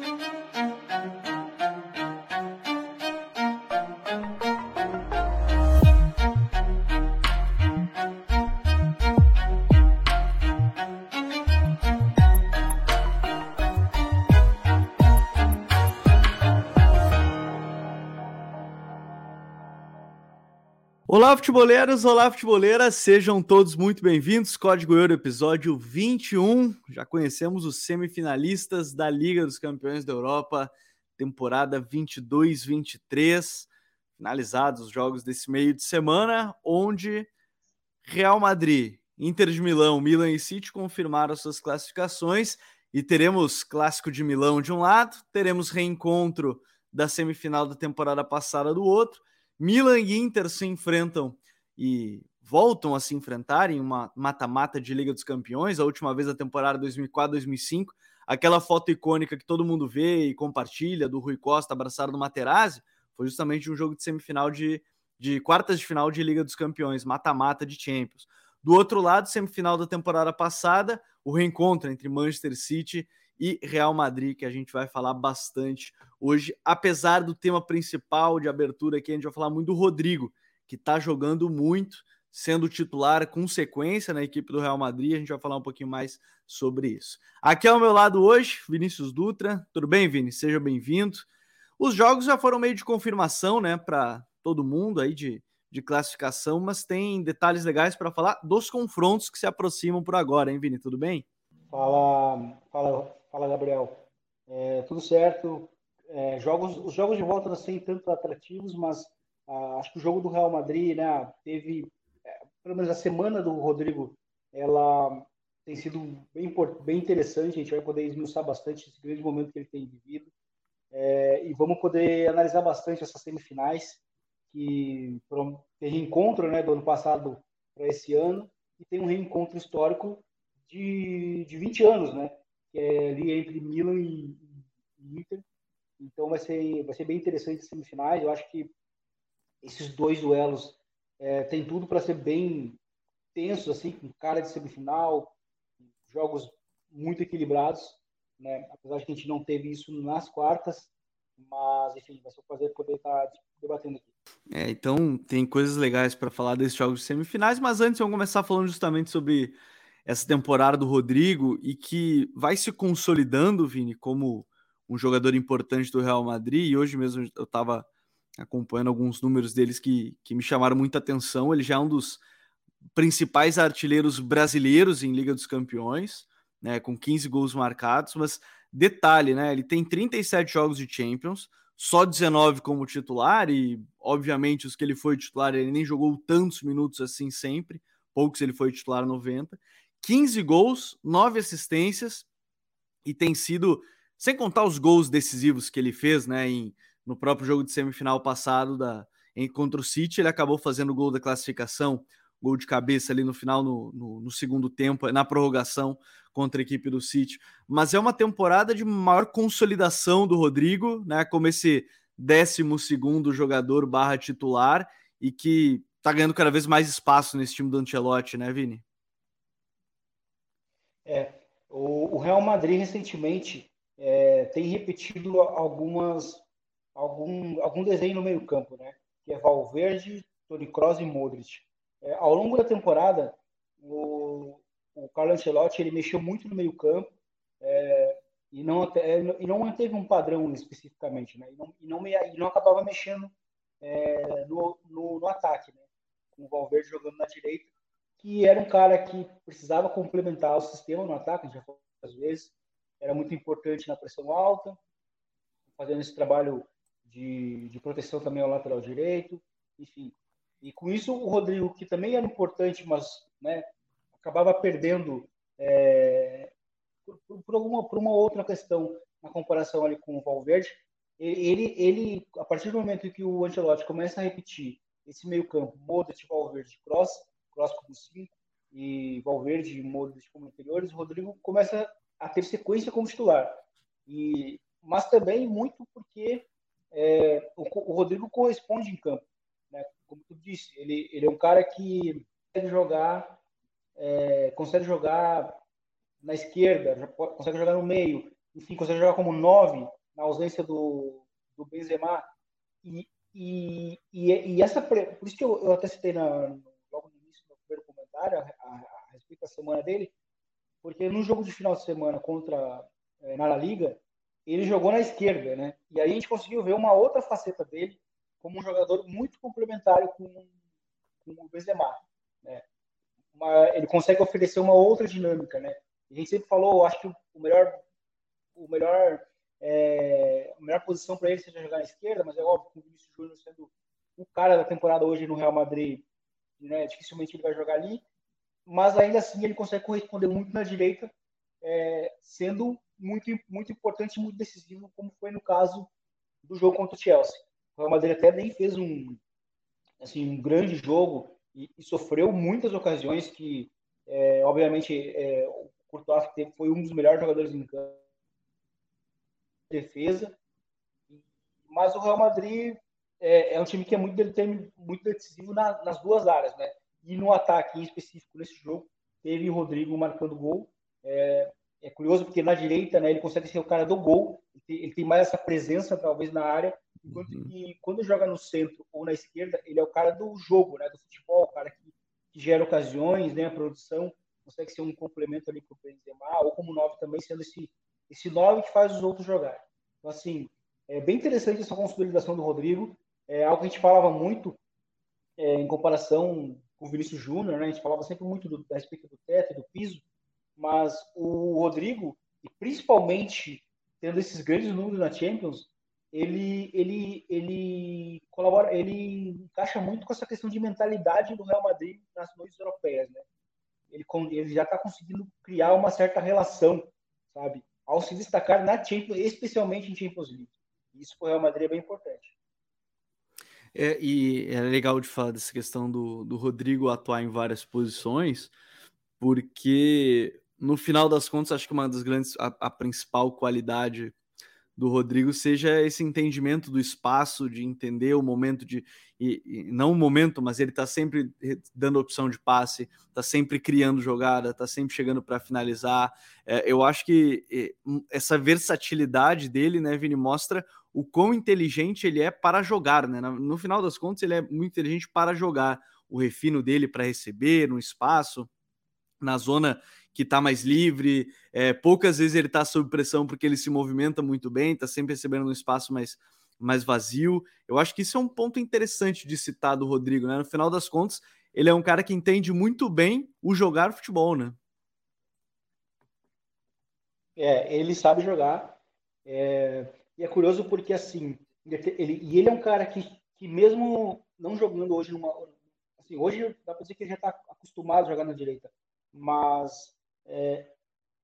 thank you Olá, futeboleiros! Olá, futeboleiras! Sejam todos muito bem-vindos. Código Euro, episódio 21. Já conhecemos os semifinalistas da Liga dos Campeões da Europa, temporada 22-23. Finalizados os jogos desse meio de semana, onde Real Madrid, Inter de Milão, Milan e City confirmaram suas classificações e teremos Clássico de Milão de um lado, teremos reencontro da semifinal da temporada passada do outro Milan e Inter se enfrentam e voltam a se enfrentar em uma mata-mata de Liga dos Campeões, a última vez da temporada 2004-2005, aquela foto icônica que todo mundo vê e compartilha do Rui Costa abraçado no Materazzi, foi justamente um jogo de semifinal de, de quartas de final de Liga dos Campeões, mata-mata de Champions. Do outro lado, semifinal da temporada passada, o reencontro entre Manchester City e Real Madrid, que a gente vai falar bastante hoje, apesar do tema principal de abertura aqui, a gente vai falar muito do Rodrigo, que está jogando muito, sendo titular com sequência na equipe do Real Madrid, a gente vai falar um pouquinho mais sobre isso. Aqui ao meu lado hoje, Vinícius Dutra. Tudo bem, Vini? Seja bem-vindo. Os jogos já foram meio de confirmação, né, para todo mundo aí de, de classificação, mas tem detalhes legais para falar dos confrontos que se aproximam por agora, hein, Vini? Tudo bem? Fala, fala, Fala, Gabriel. É, tudo certo. É, jogos, os jogos de volta não são tanto atrativos, mas ah, acho que o jogo do Real Madrid, né, teve, é, pelo menos a semana do Rodrigo, ela tem sido bem, bem interessante. A gente vai poder esmiuçar bastante esse grande momento que ele tem vivido. É, e vamos poder analisar bastante essas semifinais, que tem reencontro né, do ano passado para esse ano, e tem um reencontro histórico de, de 20 anos, né? Que é ali entre Milan e, e Inter. Então vai ser, vai ser bem interessante as semifinais. Eu acho que esses dois duelos é, tem tudo para ser bem tensos, assim, com cara de semifinal, jogos muito equilibrados, né? Apesar de que a gente não teve isso nas quartas, mas enfim, vai ser um prazer poder estar debatendo aqui. É, então tem coisas legais para falar desses jogos de semifinais, mas antes vamos começar falando justamente sobre essa temporada do Rodrigo e que vai se consolidando, Vini, como um jogador importante do Real Madrid. E hoje mesmo eu estava acompanhando alguns números deles que, que me chamaram muita atenção. Ele já é um dos principais artilheiros brasileiros em Liga dos Campeões, né, com 15 gols marcados. Mas detalhe, né, ele tem 37 jogos de Champions, só 19 como titular, e obviamente os que ele foi titular, ele nem jogou tantos minutos assim sempre, poucos ele foi titular 90. 15 gols, 9 assistências e tem sido, sem contar os gols decisivos que ele fez, né, em, no próprio jogo de semifinal passado da em, contra o City, ele acabou fazendo o gol da classificação, gol de cabeça ali no final, no, no, no, segundo tempo, na prorrogação contra a equipe do City. Mas é uma temporada de maior consolidação do Rodrigo, né, como esse 12 segundo jogador barra titular e que tá ganhando cada vez mais espaço nesse time do Ancelotti, né, Vini? É, o, o Real Madrid recentemente é, tem repetido algumas algum algum desenho no meio campo, né? Que é Valverde, Toni Kroos e Modric. É, ao longo da temporada, o, o Carlo Ancelotti ele mexeu muito no meio campo é, e não é, e não manteve um padrão especificamente, né? E não e não, e não acabava mexendo é, no, no, no ataque, né? Com o Valverde jogando na direita que era um cara que precisava complementar o sistema no ataque, já falou às vezes, era muito importante na pressão alta, fazendo esse trabalho de, de proteção também ao lateral direito, enfim. E com isso o Rodrigo, que também era importante, mas né, acabava perdendo é, por, por, alguma, por uma outra questão na comparação ali com o Valverde, ele, ele, a partir do momento que o Ancelotti começa a repetir esse meio campo, Modric, Valverde, Cross, Cross como 5 e Valverde e Modric como interiores, o Rodrigo começa a ter sequência como titular. E, mas também muito porque é, o, o, Rodrigo corresponde em campo. Né? Como tu disse, ele, ele é um cara que consegue jogar, é, consegue jogar na esquerda, consegue jogar no meio, enfim, consegue jogar como nove na ausência do, do Benzema. E, e, e, e essa, por isso que eu, eu até citei na, no comentário a, a, a, respeito da semana dele, porque no jogo de final de semana contra é, na La Liga, ele jogou na esquerda, né? E aí a gente conseguiu ver uma outra faceta dele como um jogador muito complementar com, com o Benzema, né? Uma, ele consegue oferecer uma outra dinâmica, né? A gente sempre falou, acho que o melhor, o melhor, é, a melhor posição para ele seja jogar na esquerda, mas é óbvio que o Vinícius Júnior sendo o cara da temporada hoje no Real Madrid, né? Dificilmente ele vai jogar ali, mas ainda assim ele consegue corresponder muito na direita, é, sendo muito, muito importante, muito decisivo, como foi no caso do jogo contra o Chelsea. O Real Madrid até nem fez um, assim, um grande jogo e, e sofreu muitas ocasiões que, é, obviamente, é, o Courtois foi um dos melhores jogadores em campo, defesa, mas o Real Madrid é, é um time que é muito, muito decisivo na, nas duas áreas, né? E no ataque em específico nesse jogo, teve o Rodrigo marcando gol. É, é curioso porque na direita, né, ele consegue ser o cara do gol, ele tem, ele tem mais essa presença talvez na área, enquanto uhum. que quando joga no centro ou na esquerda, ele é o cara do jogo, né, do futebol, o cara que, que gera ocasiões, né, a produção, consegue ser um complemento ali para o Benzema, ou como nove também, sendo esse, esse nove que faz os outros jogar. Então, assim, é bem interessante essa consolidação do Rodrigo, é algo que a gente falava muito é, em comparação com o Vinícius Júnior, né, a gente falava sempre muito do, a respeito do teto, do piso, mas o Rodrigo, e principalmente tendo esses grandes números na Champions, ele, ele, ele colabora, ele encaixa muito com essa questão de mentalidade do Real Madrid nas noites europeias, né? Ele, ele já está conseguindo criar uma certa relação, sabe? Ao se destacar na Champions, especialmente em Champions League. Isso para o Real Madrid é bem importante. É, e é legal de falar dessa questão do, do Rodrigo atuar em várias posições, porque no final das contas, acho que uma das grandes, a, a principal qualidade do Rodrigo seja esse entendimento do espaço, de entender o momento de. E, e não o momento, mas ele está sempre dando opção de passe, está sempre criando jogada, está sempre chegando para finalizar. É, eu acho que essa versatilidade dele, né, Vini, mostra o quão inteligente ele é para jogar, né? No final das contas, ele é muito inteligente para jogar. O refino dele para receber no espaço, na zona que está mais livre. É, poucas vezes ele está sob pressão porque ele se movimenta muito bem, está sempre recebendo um espaço mais, mais vazio. Eu acho que isso é um ponto interessante de citar do Rodrigo, né? No final das contas, ele é um cara que entende muito bem o jogar futebol, né? É, ele sabe jogar. É, e é curioso porque, assim, ele, e ele é um cara que, que mesmo não jogando hoje numa. Assim, hoje dá para dizer que ele já está acostumado a jogar na direita. Mas é,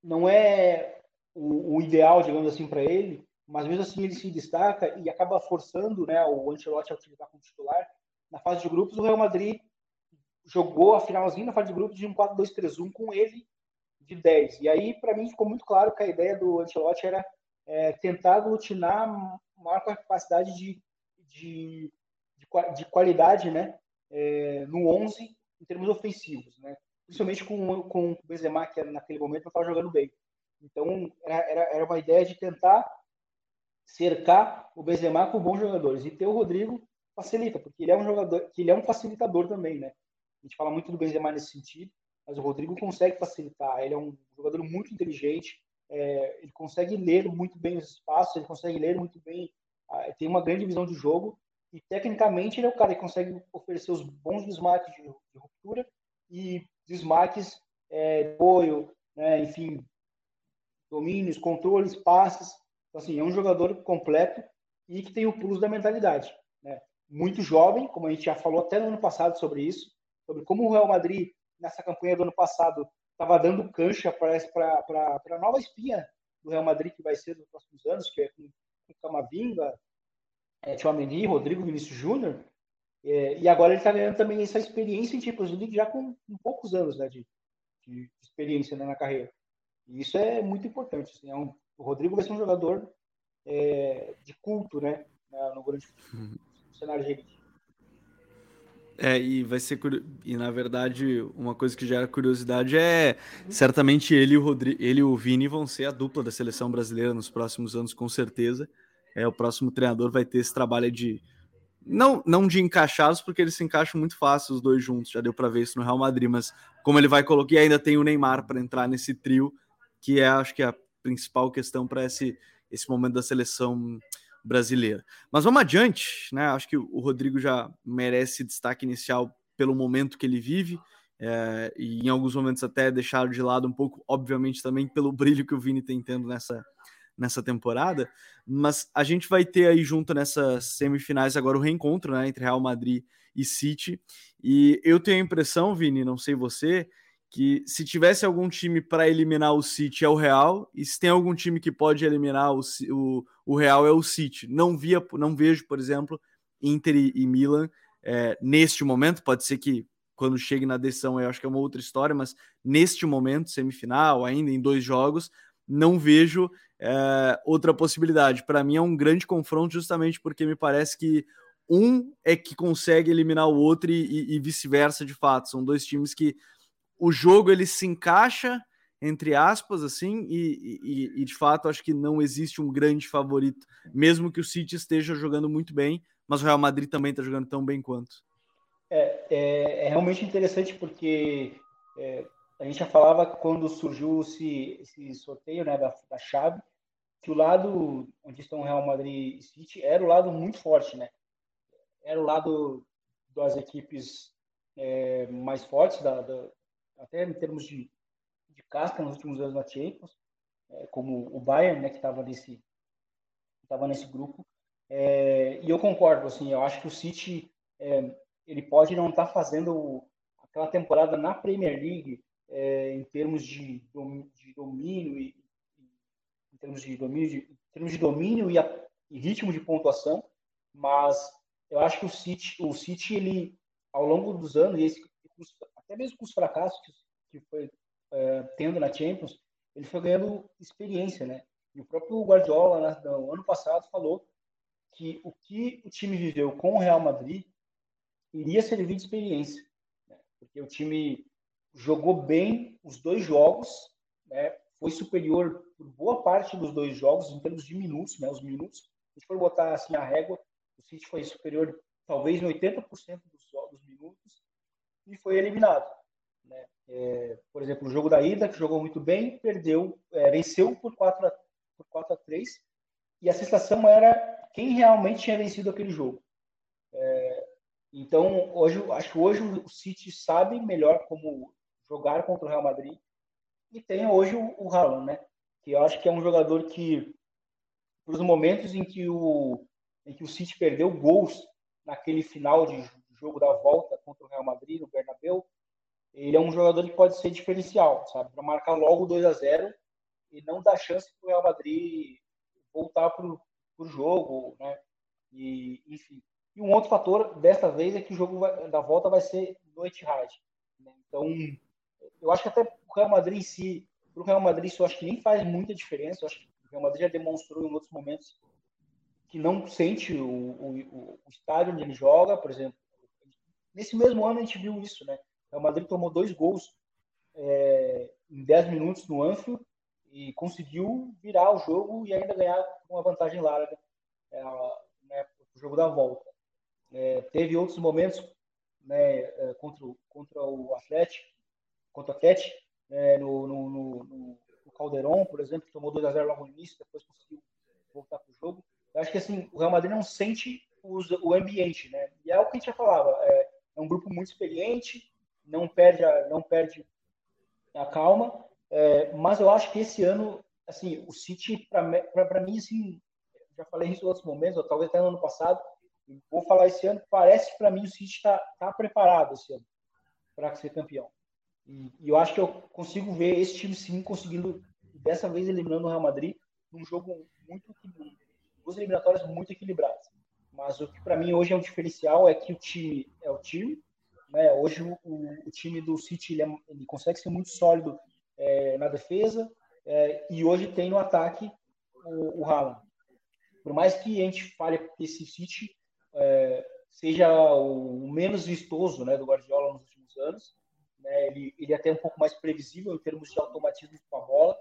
não é o, o, ideal, digamos assim, para ele, mas mesmo assim ele se destaca e acaba forçando né, o Ancelotti a utilizar como titular. Na fase de grupos, o Real Madrid jogou a finalzinha na fase de grupos de um 4-2-3-1 com ele de 10. E aí, para mim, ficou muito claro que a ideia do Ancelotti era é, tentar aglutinar maior capacidade de, de, de, de qualidade né, é, no 11 em termos ofensivos. Né? principalmente com, com o Benzema, que naquele momento não estava jogando bem. Então, era, era uma ideia de tentar cercar o Benzema com bons jogadores. E ter o Rodrigo facilita, porque ele é um jogador, que ele é um facilitador também, né? A gente fala muito do Benzema nesse sentido, mas o Rodrigo consegue facilitar. Ele é um jogador muito inteligente, é, ele consegue ler muito bem os espaços, ele consegue ler muito bem, tem uma grande visão de jogo e tecnicamente ele é o cara que consegue oferecer os bons desmarques de, de ruptura e desmarques, é, apoio, né, enfim, domínios, controles, passes. Então, assim, é um jogador completo e que tem o plus da mentalidade. Né? Muito jovem, como a gente já falou até no ano passado sobre isso, sobre como o Real Madrid, nessa campanha do ano passado, estava dando cancha para a nova espinha do Real Madrid que vai ser nos próximos anos, que é com, com Camavinga, é, Tchouameni, Rodrigo Vinícius Júnior, é, e agora ele está ganhando também essa experiência em Champions League já com, com poucos anos né, de, de experiência né, na carreira. E isso é muito importante. Assim, é um, o Rodrigo vai ser um jogador é, de culto né, no grande no cenário de elite. É, e vai ser e na verdade uma coisa que gera curiosidade é certamente ele e o ele o Vini vão ser a dupla da seleção brasileira nos próximos anos com certeza. É, o próximo treinador vai ter esse trabalho de não não de encaixá-los porque eles se encaixam muito fácil os dois juntos, já deu para ver isso no Real Madrid, mas como ele vai colocar e ainda tem o Neymar para entrar nesse trio, que é acho que a principal questão para esse esse momento da seleção brasileira. Mas vamos adiante, né? Acho que o Rodrigo já merece destaque inicial pelo momento que ele vive. É, e em alguns momentos até deixaram de lado um pouco, obviamente, também pelo brilho que o Vini tem tendo nessa, nessa temporada. Mas a gente vai ter aí junto nessas semifinais agora o reencontro né, entre Real Madrid e City. E eu tenho a impressão, Vini, não sei você, que se tivesse algum time para eliminar o City é o Real, e se tem algum time que pode eliminar o, o, o Real é o City. Não, via, não vejo, por exemplo, Inter e, Milan é, neste momento, pode ser que quando chegue na decisão eu acho que é uma outra história, mas neste momento, semifinal, ainda em dois jogos, não vejo é, outra possibilidade. Para mim é um grande confronto justamente porque me parece que um é que consegue eliminar o outro e, e vice-versa de fato. São dois times que o jogo ele se encaixa entre aspas assim e, e, e, de fato acho que não existe um grande favorito mesmo que o City esteja jogando muito bem mas o Real Madrid também está jogando tão bem quanto. É, é, é realmente interessante porque é, a gente já falava quando surgiu esse, esse sorteio né, da, da chave que o lado onde estão o Real Madrid e City era o lado muito forte né? Era o lado das equipes é, mais fortes da, da até em termos de, de casca nos últimos anos na Champions, é, como o Bayern, né, que estava nesse estava nesse grupo. É, e eu concordo, assim, eu acho que o City é, ele pode não estar tá fazendo aquela temporada na Premier League é, em termos de, de domínio e em termos de domínio, de, em termos de domínio e, a, e ritmo de pontuação, mas eu acho que o City, o City ele ao longo dos anos, e esse, até mesmo com os fracassos que foi é, tendo na Champions, ele foi ganhando experiência, né? E o próprio Guardiola, no ano passado, falou que o que o time viveu com o Real Madrid iria servir de experiência, né? porque o time jogou bem os dois jogos, né? foi superior por boa parte dos dois jogos em termos de minutos, né? Os minutos, se for botar assim a régua, o City foi superior talvez em 80% dos, dos minutos e foi eliminado. Né? É, por exemplo, o jogo da ida, que jogou muito bem, perdeu, é, venceu por 4 a, por 4 a 3 e a sensação era quem realmente tinha vencido aquele jogo. É, então, hoje, acho que hoje o City sabe melhor como jogar contra o Real Madrid e tem hoje o, o Haaland, né? Que eu acho que é um jogador que, para os momentos em que o em que o City perdeu gols naquele final de jogo da volta contra o Real Madrid no Bernabéu, ele é um jogador que pode ser diferencial, sabe? Para marcar logo 2 a 0 e não dar chance para o Real Madrid voltar para o jogo, né? E, enfim. E um outro fator desta vez é que o jogo vai, da volta vai ser no Etihad. Né? Então, eu acho que até o Real Madrid em si, para o Real Madrid isso eu acho que nem faz muita diferença. Eu acho que o Real Madrid já demonstrou em outros momentos que não sente o, o, o estádio onde ele joga, por exemplo. Nesse mesmo ano a gente viu isso, né? O Madrid tomou dois gols é, em 10 minutos no Anfield e conseguiu virar o jogo e ainda ganhar uma vantagem larga é, né, o jogo da volta. É, teve outros momentos né, é, contra, contra o Atlético, contra o Atlético, né, no, no, no, no, por exemplo, que tomou 2 a 0 logo no início, depois conseguiu voltar para o jogo. Eu acho que assim, o Real Madrid não sente os, o ambiente, né? E é o que a gente já falava, é, é um grupo muito experiente, não perde a, não perde a calma, é, mas eu acho que esse ano, assim, o City, para mim, assim, já falei isso em outros momentos, ou talvez até no ano passado, vou falar esse ano, parece para mim o City está tá preparado esse ano para ser campeão. E, e, eu acho que eu consigo ver esse time sim conseguindo, dessa vez eliminando o Real Madrid, num jogo muito duas eliminatórias muito equilibradas. Mas o que para mim hoje é um diferencial é que o time time, né? Hoje o, o, time do City ele, é, ele, consegue ser muito sólido é, na defesa é, e hoje tem no ataque o, o Haaland. Por mais que a gente fale que esse City é, seja o menos vistoso né, do Guardiola nos últimos anos. Né? Ele, ele é até um pouco mais previsível em termos de automatismo com a bola,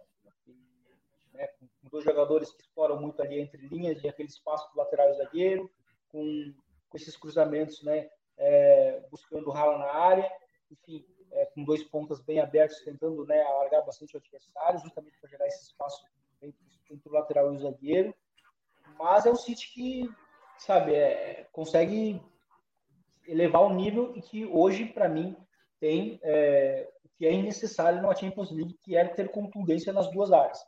né? com dois jogadores que exploram muito ali entre linhas e aquele espaço do lateral zagueiro, com, com esses cruzamentos, né? É, buscando rala na área, enfim, é, com dois pontas bem abertos, tentando né, alargar bastante o adversário, justamente para gerar esse espaço entre, entre o lateral e o zagueiro. Mas é um City que, sabe, é, consegue elevar o nível e que hoje, para mim, tem é, o que é necessário na Champions League, que é ter contundência nas duas áreas.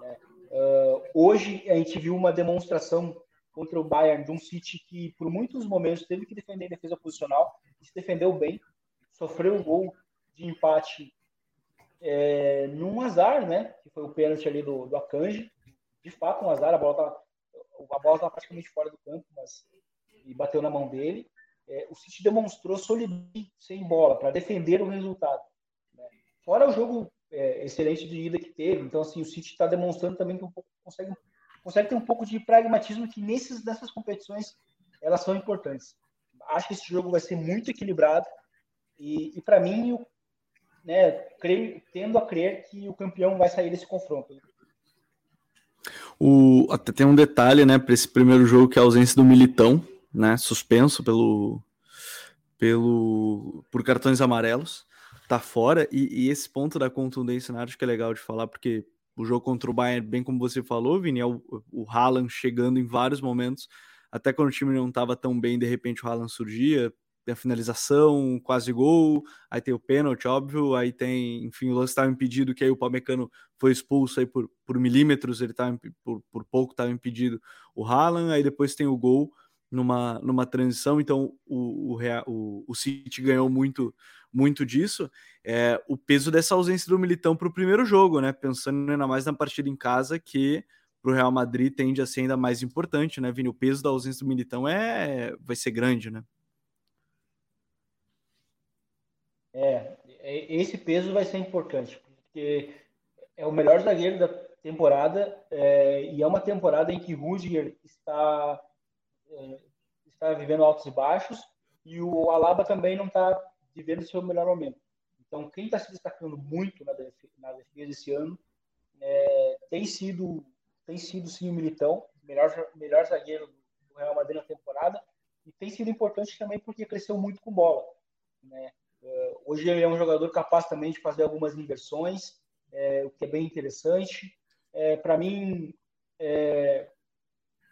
Né? Uh, hoje a gente viu uma demonstração contra o Bayern de um City que por muitos momentos teve que defender defesa posicional, se defendeu bem, sofreu um gol de empate é, num azar, né? Que foi o pênalti ali do, do Akanji. De fato, um azar, a bola estava a bola tava praticamente fora do campo, mas e bateu na mão dele. É, o City demonstrou solidez sem bola para defender o resultado. Né? Fora o jogo é, excelente de ida que teve, então assim o City está demonstrando também que um pouco, consegue, consegue ter um pouco de pragmatismo que nesses, nessas competições elas são importantes. Acho que esse jogo vai ser muito equilibrado e, e para mim, né, creio, tendo a crer que o campeão vai sair desse confronto. O, até tem um detalhe, né, para esse primeiro jogo que é a ausência do Militão, né, suspenso pelo, pelo por cartões amarelos, tá fora e, e esse ponto da contundência, né, acho que é legal de falar porque o jogo contra o Bayern, bem como você falou, Vini, é o, o Haaland chegando em vários momentos, até quando o time não estava tão bem, de repente o Haaland surgia, tem a finalização, quase gol, aí tem o pênalti, óbvio, aí tem, enfim, o lance estava impedido, que aí o Pamecano foi expulso aí por, por milímetros, ele estava por, por pouco estava impedido o Haaland, aí depois tem o gol numa, numa transição, então o, o, o, City ganhou muito muito disso, é o peso dessa ausência do Militão para o primeiro jogo, né, pensando ainda mais na partida em casa, que para o Real Madrid tende a ser ainda mais importante, né, Vini, o peso da ausência do Militão é, vai ser grande, né? É, é, esse peso vai ser importante, porque é o melhor zagueiro da temporada é, e é uma temporada em que Rudiger está, é, está vivendo altos e baixos e o Alaba também não está vivendo seu melhor momento. Então, quem está se destacando muito na defesa, na defesa esse ano é, tem sido tem sido sim o Militão, melhor melhor zagueiro do Real Madrid na temporada e tem sido importante também porque cresceu muito com bola, né? É, hoje ele é um jogador capaz também de fazer algumas inversões, é, o que é bem interessante. É, Para mim, é,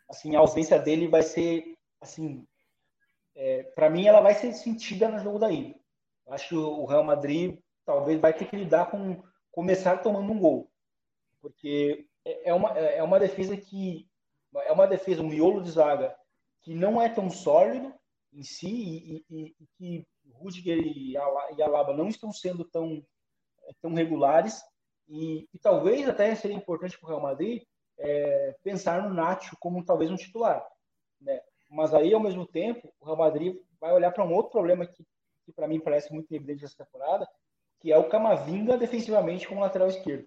assim, a ausência dele vai ser, assim, é, para mim ela vai ser sentida no jogo da ida. Acho que o Real Madrid talvez vai ter que lidar com começar tomando um gol, porque é, é uma, é uma defesa que é uma defesa, um miolo de zaga que não é tão sólido em si e, e, e que Rudiger e Alaba não estão sendo tão, tão regulares e, e talvez até seria importante para o Real Madrid é, pensar no Nacho como talvez um titular, né? Mas aí ao mesmo tempo o Real Madrid vai olhar para um outro problema que, que para mim parece muito evidente nessa temporada, que é o Camavinga defensivamente como lateral esquerdo.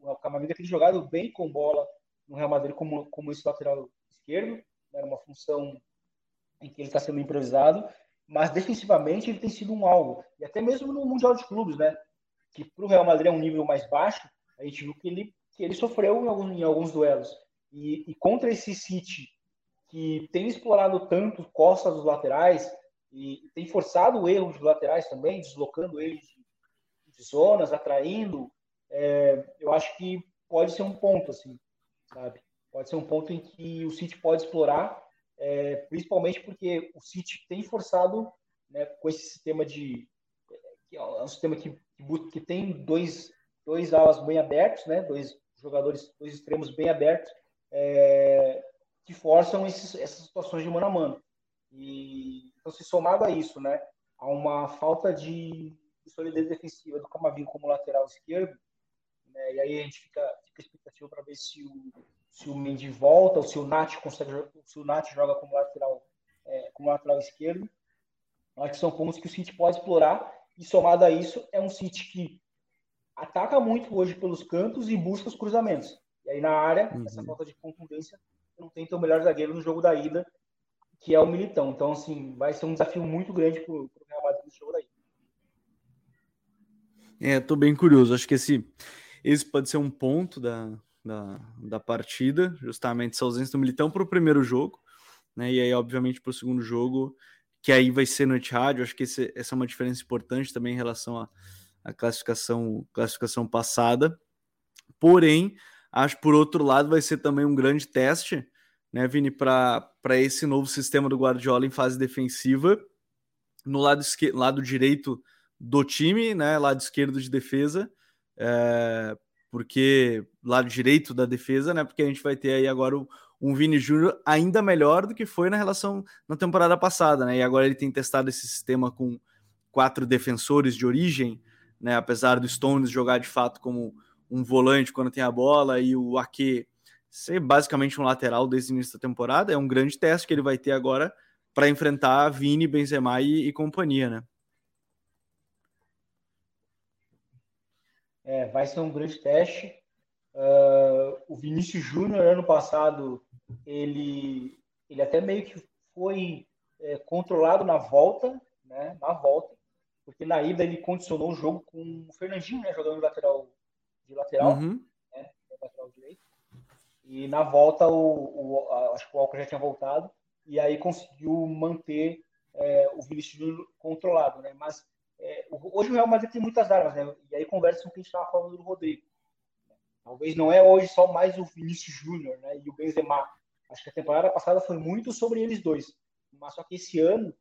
O Camavinga tem jogado bem com bola no Real Madrid como, como esse lateral esquerdo, né, uma função em que ele está sendo improvisado, mas defensivamente ele tem sido um alvo. E até mesmo no Mundial de Clubes, né? Que para o Real Madrid é um nível mais baixo, a gente viu que ele, que ele sofreu em alguns, em alguns duelos. E, e, contra esse City, que tem explorado tanto costas dos laterais, e tem forçado o erro dos laterais também, deslocando eles de, zonas, atraindo, é, eu acho que pode ser um ponto, assim, sabe? Pode ser um ponto em que o City pode explorar é, principalmente porque o City tem forçado né, com esse sistema de que é um sistema que, que, que tem dois, dois alas bem abertos, né, dois jogadores, dois extremos bem abertos, é, que forçam esses, essas situações de mano a mano. E então, se somado a isso, né, a uma falta de, de solidez defensiva do Camavinho como lateral esquerdo, né, e aí a gente fica, fica expectativa para ver se o, se o Mendy volta, ou se o Nath consegue, se o Nath joga como lateral, é, como lateral esquerdo. Acho que são pontos que o City pode explorar. E somado a isso, é um City que ataca muito hoje pelos cantos e busca os cruzamentos. E aí na área, uhum. essa falta de contundência, não tem teu melhor zagueiro no jogo da ida, que é o Militão. Então, assim, vai ser um desafio muito grande para o Real Madrid no jogo daí. É, tô bem curioso. Acho que esse, esse pode ser um ponto da, da, da partida, justamente essa ausência do Militão para o primeiro jogo, né? E aí, obviamente, para o segundo jogo, que aí vai ser no Etihad. Acho que esse, essa é uma diferença importante também em relação à classificação, classificação passada. Porém, acho por outro lado vai ser também um grande teste, né, Vini, para esse novo sistema do Guardiola em fase defensiva. No lado, esquerdo, lado direito do time, né? Lado esquerdo de defesa, é, porque lado direito da defesa, né? Porque a gente vai ter aí agora um Vini Júnior ainda melhor do que foi na relação na temporada passada, né? E agora ele tem testado esse sistema com quatro defensores de origem, né? Apesar do Stones jogar de fato como um volante quando tem a bola e o Ake ser basicamente um lateral desde o início da temporada, é um grande teste que ele vai ter agora para enfrentar Vini, Benzema e, e companhia, né? É, vai ser um grande teste. Uh, o Vinícius Júnior, ano passado, ele, ele até meio que foi é, controlado na volta, né? Na volta, porque na ida ele condicionou o jogo com o Fernandinho, né? Jogando lateral, de lateral, uhum. né? Lateral direito. E na volta, o, o a, acho que o Walker já tinha voltado, e aí conseguiu manter é, o Vinícius Júnior controlado, né? Mas é, hoje o Real Madrid tem muitas armas, né? E aí conversa com o que a gente estava falando do Rodrigo. Talvez não é hoje só mais o Vinícius Júnior né, e o Benzema. Acho que a temporada passada foi muito sobre eles dois. Mas só que esse ano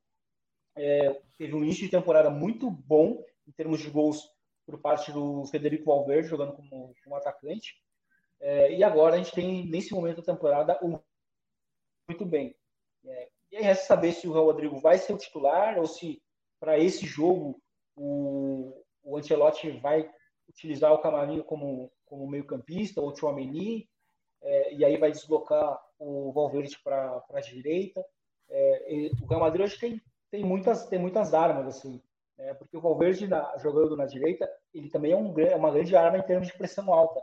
é, teve um início de temporada muito bom em termos de gols por parte do Federico Valverde, jogando como, como atacante. É, e agora a gente tem, nesse momento da temporada, um muito bem. É, e aí resta saber se o Rodrigo vai ser o titular ou se para esse jogo o, o Ancelotti vai utilizar o Camarinho como, como meio-campista, ou o Chouameni, é, e aí vai deslocar o Valverde para a direita. É, o Real Madrid hoje tem, tem, muitas, tem muitas armas, assim, é, porque o Valverde na, jogando na direita, ele também é, um, é uma grande arma em termos de pressão alta.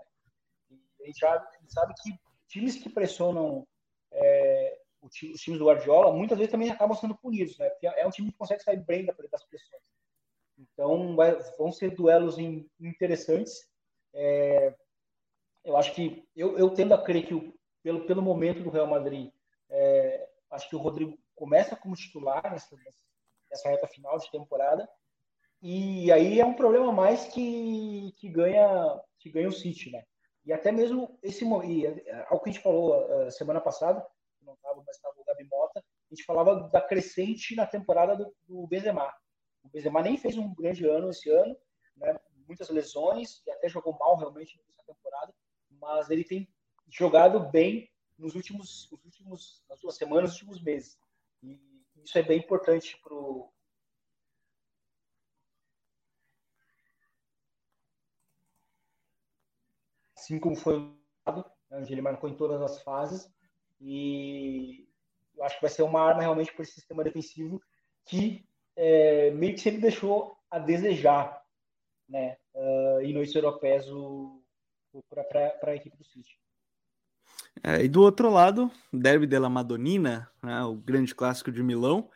E a gente já sabe que times que pressionam é, os times do Guardiola muitas vezes também acabam sendo punidos, né? Porque é um time que consegue sair bem das pressões. Então, vai, vão ser duelos interessantes. É, eu acho que eu, eu, tendo a crer que o, pelo, pelo momento do Real Madrid, é, acho que o Rodrigo começa como titular nessa, nessa reta final de temporada. E aí é um problema mais que, que ganha que ganha o City, né? E até mesmo esse e, é, algo que a gente falou uh, semana passada, não estava, mas estava o Gabi Mota, a gente falava da crescente na temporada do, do Benzema. O Benzema nem fez um grande ano esse ano, né? muitas lesões e até jogou mal realmente nessa temporada, mas ele tem jogado bem nos últimos, nos últimos nas duas semanas, nos últimos meses. Isso é bem importante para o assim como foi né, onde ele marcou em todas as fases e eu acho que vai ser uma arma realmente para esse sistema defensivo que é, meio que sempre deixou a desejar né, uh, em noites europeias para a equipe do City. É, e do outro lado, Derby della Madonnina, né, o grande clássico de Milão,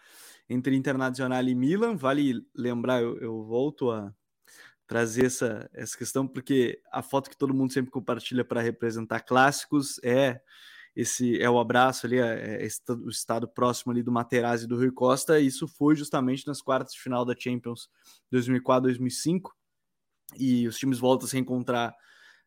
entre Internacional e Milan. Vale lembrar, eu, eu volto a trazer essa, essa questão, porque a foto que todo mundo sempre compartilha para representar clássicos é esse é o abraço ali, é, é o estado próximo ali do Materazzi e do Rui Costa, e isso foi justamente nas quartas de final da Champions 2004-2005, e os times voltam a se reencontrar,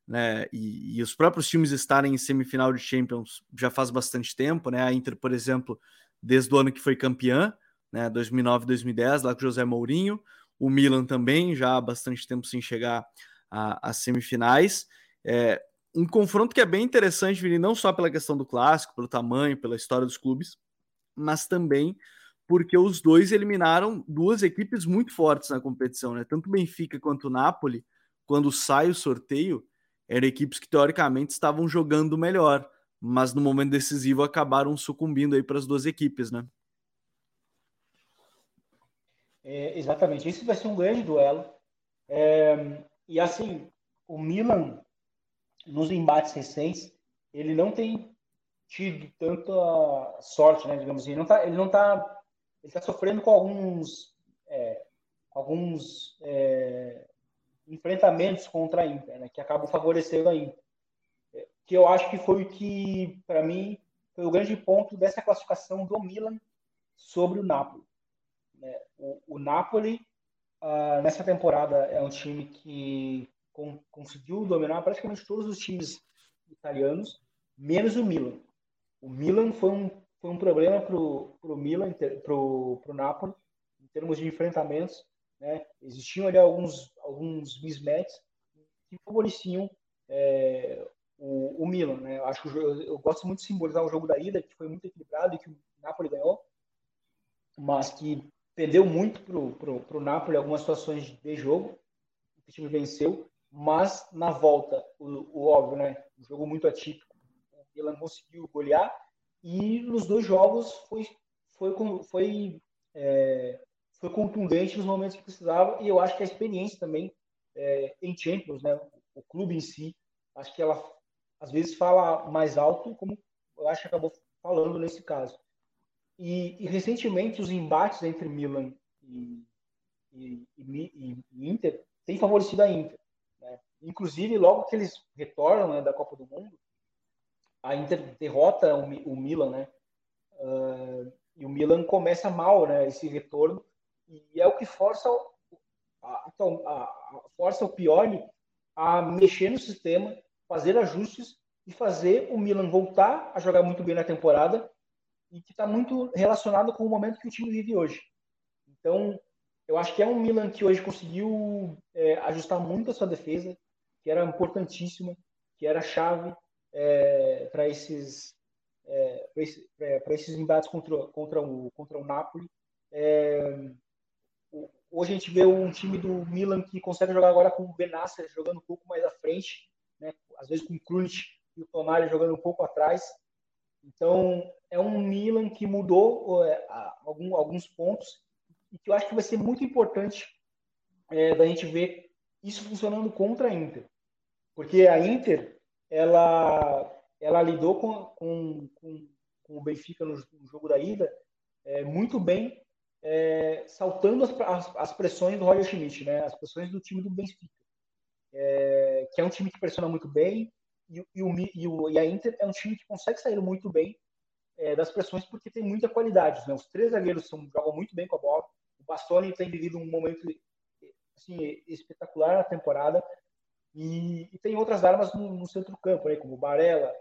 né, e, e, os próprios times estarem em semifinal de Champions já faz bastante tempo, né, a Inter, por exemplo, desde o ano que foi campeã, né, 2009-2010, lá com José Mourinho, o Milan também, já há bastante tempo sem chegar às semifinais, é, um confronto que é bem interessante, Vini, não só pela questão do clássico, pelo tamanho, pela história dos clubes, mas também porque os dois eliminaram duas equipes muito fortes na competição, né? Tanto o Benfica quanto o Napoli, quando sai o sorteio, eram equipes que teoricamente estavam jogando melhor, mas no momento decisivo acabaram sucumbindo aí para as duas equipes, né? É, exatamente, esse vai ser um grande duelo. É, e assim, o Milan nos embates recentes, ele não tem tido tanta sorte, né, digamos assim. Ele não está ele não tá, ele tá sofrendo com alguns, é, alguns é, enfrentamentos contra a Inter, né, que acabam favorecendo a Inter. É, que eu acho que foi o que, para mim, foi o grande ponto dessa classificação do Milan sobre o Napoli. Né? O, o Napoli, uh, nessa temporada, é um time que com, conseguiu dominar praticamente todos os times italianos, menos o Milan. O Milan foi um, foi um problema para o Milan, para o Napoli, em termos de enfrentamentos. Né? Existiam ali alguns, alguns mismatches que favoreciam é, o, o, Milan. Né? Eu, acho eu, eu, gosto muito de simbolizar o jogo da ida, que foi muito equilibrado e que o Napoli ganhou, mas que perdeu muito para o Napoli algumas situações de jogo, o time venceu, mas na volta, o, o óbvio, né? um jogo muito atípico, Milan conseguiu golear e nos dois jogos foi foi foi é, foi contundente nos momentos que precisava e eu acho que a experiência também é, em Champions, né, o clube em si, acho que ela às vezes fala mais alto, como eu acho que acabou falando nesse caso. E, e recentemente os embates entre Milan e, e, e, Inter têm favorecido a Inter. Né? Inclusive, logo que eles retornam né, da Copa do Mundo, a Inter derrota o, o Milan, né? Uh, e o Milan começa mal, né? Esse retorno e é o que força a, a, a, força o Pioli a mexer no sistema, fazer ajustes e fazer o Milan voltar a jogar muito bem na temporada e que está muito relacionado com o momento que o time vive hoje. Então, eu acho que é um Milan que hoje conseguiu é, ajustar muito a sua defesa, que era importantíssima, que era chave é, para esses é, para esse, esses embates contra, contra, o, contra o Napoli. É, hoje a gente vê um time do Milan que consegue jogar agora com o Benasser jogando um pouco mais à frente, né? às vezes com o Krunic e o Tonali jogando um pouco atrás. Então, é um Milan que mudou é, algum, alguns pontos e que eu acho que vai ser muito importante é, da gente ver isso funcionando contra a Inter. Porque a Inter, ela, ela lidou com, com, com, com o Benfica no, no, jogo da ida é, muito bem, é, saltando as, as, as, pressões do Roger Schmidt, né? as pressões do time do Benfica, é, que é um time que pressiona muito bem, e, e, o, e, o, e, a Inter é um time que consegue sair muito bem é, das pressões porque tem muita qualidade. Né? Os três zagueiros são, jogam muito bem com a bola, o Bastoni tem vivido um momento assim, espetacular na temporada, e, tem outras armas no, no centro-campo, né, como o Barella,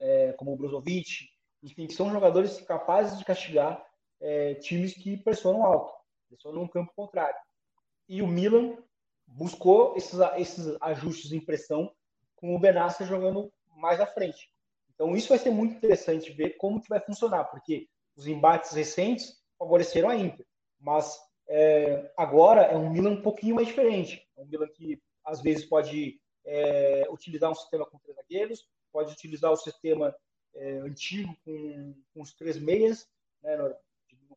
é, como o Brozovic, enfim, que são jogadores capazes de castigar é, times que pressionam alto, pressionam no campo contrário. E o Milan buscou esses, esses ajustes de pressão com o Benassa jogando mais à frente. Então isso vai ser muito interessante ver como que vai funcionar, porque os embates recentes favoreceram a Inter, mas é, agora é um Milan um pouquinho mais diferente. É um Milan que às vezes pode é, utilizar um sistema com três zagueiros, pode utilizar o sistema é, antigo com, com, os três meias, né,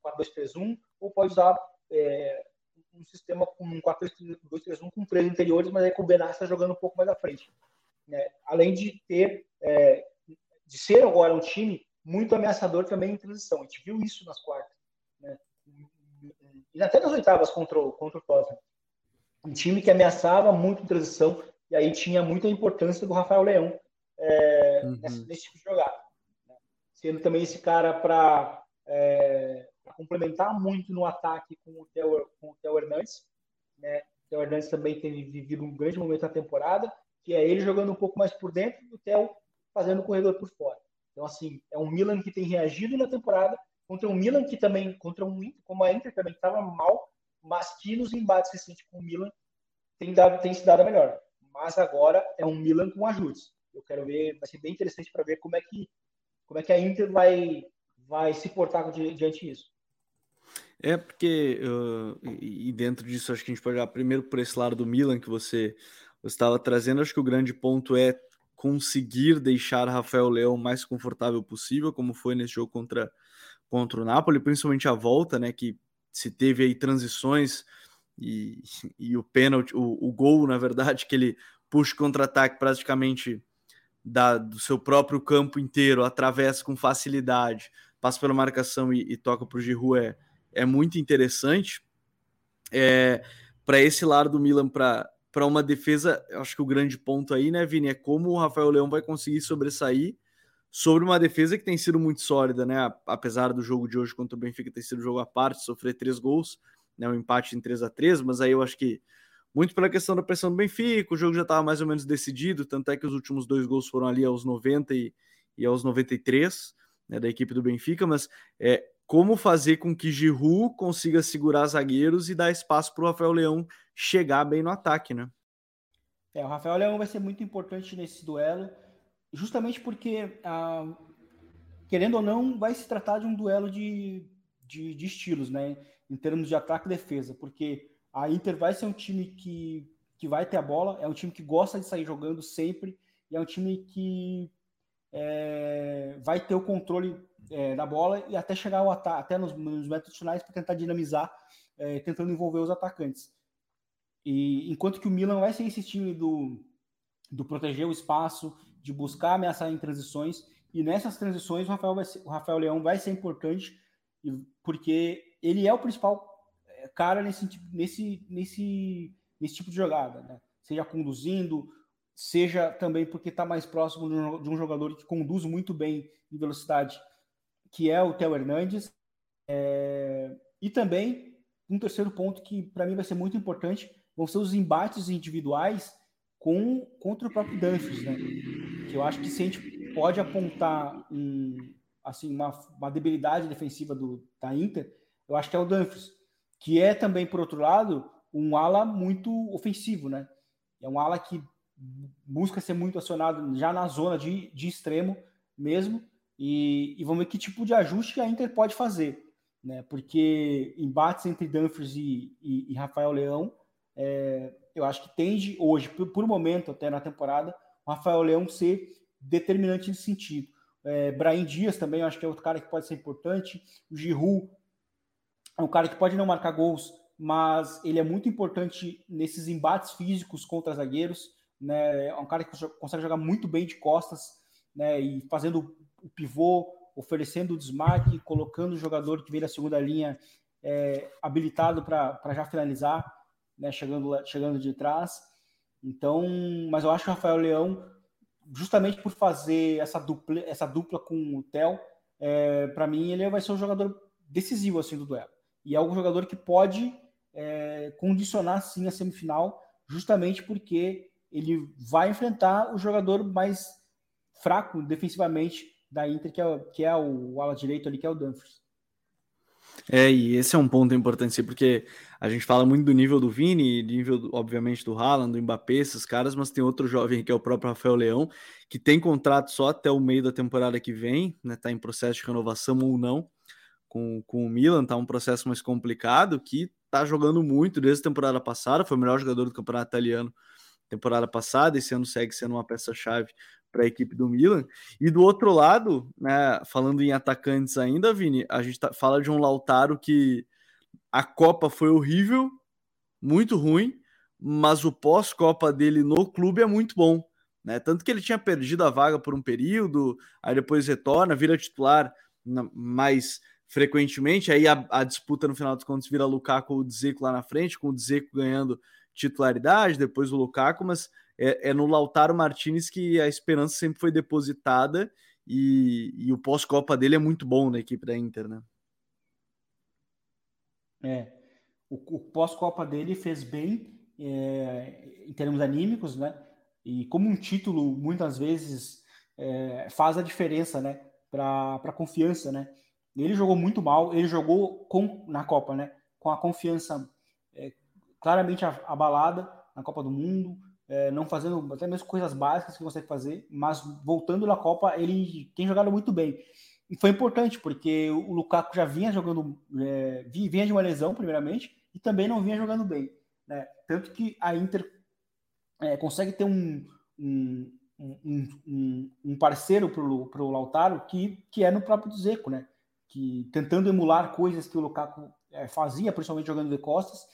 4-2-3-1, ou pode usar é, um sistema com um 4-2-3-1 com três interiores, mas aí com o Benassa jogando um pouco mais à frente. Né? Além de ter, é, de ser agora um time muito ameaçador também em transição. A gente viu isso nas quartas. Né? E até nas oitavas contra o, contra o Tottenham um time que ameaçava muito em transição, e aí tinha muita importância do Rafael Leão é, uhum. nesse, nesse, tipo de jogada. Né? Sendo também esse cara para é, complementar muito no ataque com o Theo, com o Theo Hernandes. Né? O Theo Hernandes também tem vivido um grande momento na temporada, que é ele jogando um pouco mais por dentro e o Theo fazendo o corredor por fora. Então, assim, é um Milan que tem reagido na temporada contra um Milan que também, contra um como a Inter também estava mal, mas que nos embates recentes com o Milan tem, dado, tem se dado a melhor. Mas agora é um Milan com ajustes. Eu quero ver, vai ser bem interessante para ver como é que como é que a Inter vai vai se portar diante disso. É porque uh, e dentro disso acho que a gente pode olhar primeiro por esse lado do Milan que você estava trazendo. Acho que o grande ponto é conseguir deixar Rafael Leão mais confortável possível, como foi nesse jogo contra contra o Napoli, principalmente a volta, né, que se teve aí transições e, e o pênalti, o, o gol, na verdade, que ele puxa contra-ataque praticamente da, do seu próprio campo inteiro, atravessa com facilidade, passa pela marcação e, e toca para o Giroud é, é muito interessante. É, para esse lado do Milan, para uma defesa, acho que o grande ponto aí, né, Vini, é como o Rafael Leão vai conseguir sobressair sobre uma defesa que tem sido muito sólida, né? Apesar do jogo de hoje contra o Benfica ter sido um jogo à parte, sofrer três gols, né? Um empate em 3 a 3 mas aí eu acho que muito pela questão da pressão do Benfica, o jogo já estava mais ou menos decidido, tanto é que os últimos dois gols foram ali aos 90 e, e aos 93 né, da equipe do Benfica, mas é, como fazer com que Giroud consiga segurar zagueiros e dar espaço para o Rafael Leão chegar bem no ataque, né? É, o Rafael Leão vai ser muito importante nesse duelo, justamente porque, ah, querendo ou não, vai se tratar de um duelo de, de, de estilos, né? Em termos de ataque e defesa, porque a Inter vai ser um time que, que vai ter a bola, é um time que gosta de sair jogando sempre, e é um time que é, vai ter o controle é, da bola e até chegar ao ataque, até nos, nos métodos finais para tentar dinamizar, é, tentando envolver os atacantes. E enquanto que o Milan vai ser esse time do, do proteger o espaço, de buscar ameaçar em transições, e nessas transições o Rafael, ser, o Rafael Leão vai ser importante, porque ele é o principal cara nesse, nesse, nesse, nesse tipo de jogada, né? Seja conduzindo, seja também porque está mais próximo de um jogador que conduz muito bem em velocidade, que é o Theo Hernandes. É... E também, um terceiro ponto que para mim vai ser muito importante, vão ser os embates individuais com, contra o próprio Dumfries, né? Que eu acho que se a gente pode apontar um, assim, uma, uma debilidade defensiva do, da Inter, eu acho que é o Dumfries que é também, por outro lado, um ala muito ofensivo, né? É um ala que busca ser muito acionado já na zona de, de extremo mesmo, e, e vamos ver que tipo de ajuste a Inter pode fazer, né? Porque embates entre Dumfries e, e, e Rafael Leão, é, eu acho que tende hoje, por, por momento até na temporada, o Rafael Leão ser determinante nesse sentido. É, Brahim Dias também, eu acho que é outro cara que pode ser importante. O Giroud é um cara que pode não marcar gols, mas ele é muito importante nesses embates físicos contra zagueiros. Né? É um cara que consegue jogar muito bem de costas né? e fazendo o pivô, oferecendo o desmarque, colocando o jogador que vem da segunda linha é, habilitado para já finalizar, né? chegando, chegando de trás. Então, mas eu acho que o Rafael Leão, justamente por fazer essa dupla, essa dupla com o Theo, é, para mim ele vai ser um jogador decisivo assim do duelo e é um jogador que pode é, condicionar sim a semifinal, justamente porque ele vai enfrentar o jogador mais fraco defensivamente da Inter, que é, que é o ala direito ali, que é o Dumfries. É, e esse é um ponto importante, porque a gente fala muito do nível do Vini, nível, obviamente, do Haaland, do Mbappé, esses caras, mas tem outro jovem que é o próprio Rafael Leão, que tem contrato só até o meio da temporada que vem, né? Tá em processo de renovação ou não com, com o Milan, tá um processo mais complicado, que tá jogando muito desde a temporada passada, foi o melhor jogador do campeonato italiano temporada passada, esse ano segue sendo uma peça-chave para a equipe do Milan. E do outro lado, né, falando em atacantes ainda, Vini, a gente tá, fala de um Lautaro que a Copa foi horrível, muito ruim, mas o pós-Copa dele no clube é muito bom. Né? Tanto que ele tinha perdido a vaga por um período, aí depois retorna, vira titular mais frequentemente. Aí a, a, disputa no final dos contos vira Lukaku ou Dzeko lá na frente, com o Dzeko ganhando titularidade, depois o Lukaku, mas é, é no Lautaro Martinez que a esperança sempre foi depositada e, e o pós-copa dele é muito bom na equipe da Inter, né? É, o, o pós-copa dele fez bem é, em termos anímicos, né? E como um título muitas vezes é, faz a diferença, né? Para a confiança, né? Ele jogou muito mal, ele jogou com na Copa, né? Com a confiança é, claramente abalada na Copa do Mundo, é, não fazendo até mesmo coisas básicas que consegue fazer, mas voltando na Copa, ele tem jogado muito bem. E foi importante, porque o Lukaku já vinha jogando, é, vinha de uma lesão, primeiramente, e também não vinha jogando bem. Né? Tanto que a Inter é, consegue ter um, um, um, um parceiro para o Lautaro que, que é no próprio Zeco, né? que tentando emular coisas que o Lukaku é, fazia, principalmente jogando de costas.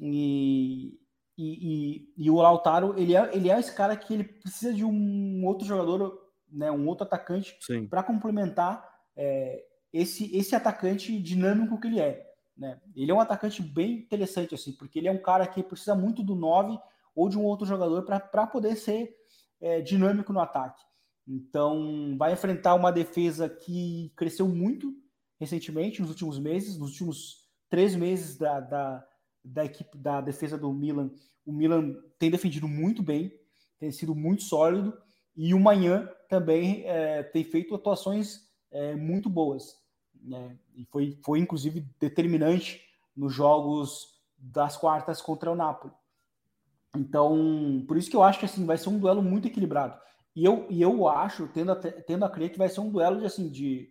E, e, e, e, o Lautaro, ele é, ele é esse cara que ele precisa de um outro jogador, né, um outro atacante para complementar é, esse, esse atacante dinâmico que ele é. Né? Ele é um atacante bem interessante, assim, porque ele é um cara que precisa muito do 9 ou de um outro jogador para poder ser é, dinâmico no ataque. Então, vai enfrentar uma defesa que cresceu muito recentemente, nos últimos meses, nos últimos três meses da, da, da equipe da defesa do Milan. O Milan tem defendido muito bem, tem sido muito sólido, e o Manhã também é, tem feito atuações é, muito boas. Né? E foi, foi, inclusive, determinante nos jogos das quartas contra o Napoli. Então, por isso que eu acho que assim, vai ser um duelo muito equilibrado. E eu, e eu acho, tendo a, tendo a crer que vai ser um duelo de, assim, de,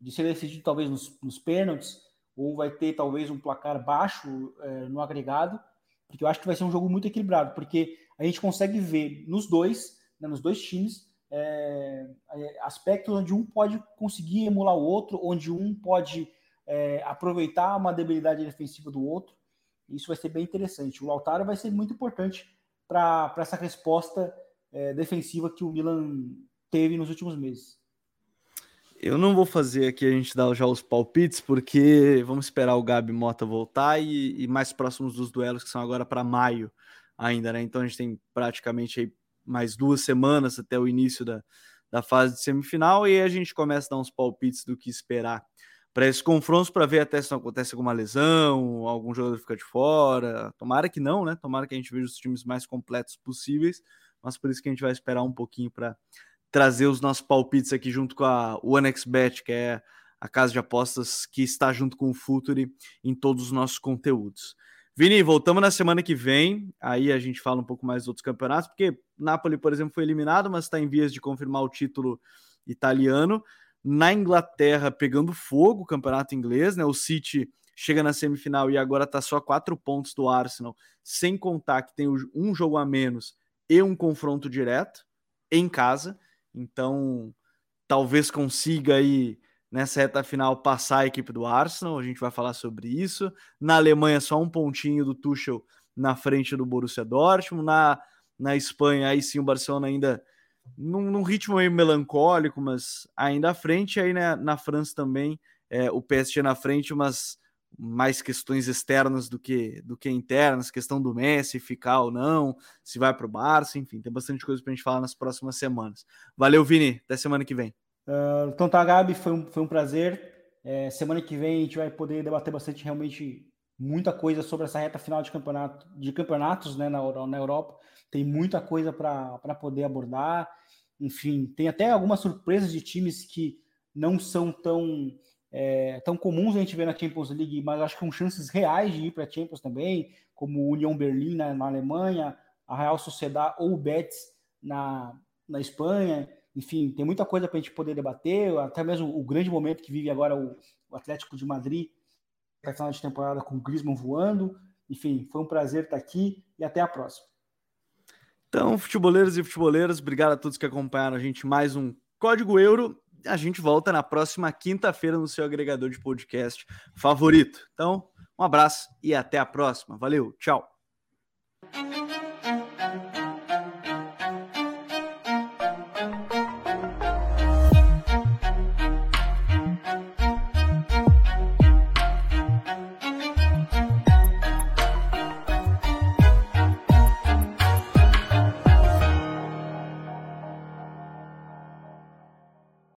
de ser decidido talvez nos, nos pênaltis, ou vai ter talvez um placar baixo é, no agregado, porque eu acho que vai ser um jogo muito equilibrado, porque a gente consegue ver nos dois, né, nos dois times, é, é, aspectos onde um pode conseguir emular o outro, onde um pode é, aproveitar uma debilidade defensiva do outro. Isso vai ser bem interessante. O Lautaro vai ser muito importante para essa resposta é, defensiva que o Milan teve nos últimos meses. Eu não vou fazer aqui a gente dar já os palpites, porque vamos esperar o Gabi Mota voltar e, e mais próximos dos duelos que são agora para maio ainda, né? Então a gente tem praticamente mais duas semanas até o início da, da fase de semifinal e a gente começa a dar uns palpites do que esperar para esses confrontos para ver até se não acontece alguma lesão, algum jogador fica de fora. Tomara que não, né? Tomara que a gente veja os times mais completos possíveis, mas por isso que a gente vai esperar um pouquinho para trazer os nossos palpites aqui junto com a OneXBet, que é a casa de apostas que está junto com o Futuri em todos os nossos conteúdos. Vini, voltamos na semana que vem. Aí a gente fala um pouco mais dos outros campeonatos, porque Napoli, por exemplo, foi eliminado, mas está em vias de confirmar o título italiano. Na Inglaterra, pegando fogo o campeonato inglês, né? O City chega na semifinal e agora está só quatro pontos do Arsenal, sem contar que tem um jogo a menos e um confronto direto em casa. Então, talvez consiga aí nessa reta final passar a equipe do Arsenal, a gente vai falar sobre isso. Na Alemanha, só um pontinho do Tuchel na frente do Borussia Dortmund. Na, na Espanha, aí sim o Barcelona ainda num, num ritmo meio melancólico, mas ainda à frente. Aí né, na França também, é, o PSG na frente, mas mais questões externas do que do que internas, questão do Messi ficar ou não, se vai para o Barça, enfim, tem bastante coisa para a gente falar nas próximas semanas. Valeu, Vini, até semana que vem. Uh, então tá, Gabi, foi um, foi um prazer. É, semana que vem a gente vai poder debater bastante, realmente, muita coisa sobre essa reta final de campeonato, de campeonatos né, na, na Europa. Tem muita coisa para poder abordar. Enfim, tem até algumas surpresas de times que não são tão, é, tão comuns a gente ver na Champions League, mas acho que com chances reais de ir para a Champions também, como União Berlim na, na Alemanha, a Real Sociedade ou o Betis na, na Espanha. Enfim, tem muita coisa para a gente poder debater, até mesmo o grande momento que vive agora o, o Atlético de Madrid, para final de temporada com o Griezmann voando. Enfim, foi um prazer estar aqui e até a próxima. Então, futeboleiros e futeboleiras, obrigado a todos que acompanharam a gente mais um Código Euro. A gente volta na próxima quinta-feira no seu agregador de podcast favorito. Então, um abraço e até a próxima. Valeu, tchau.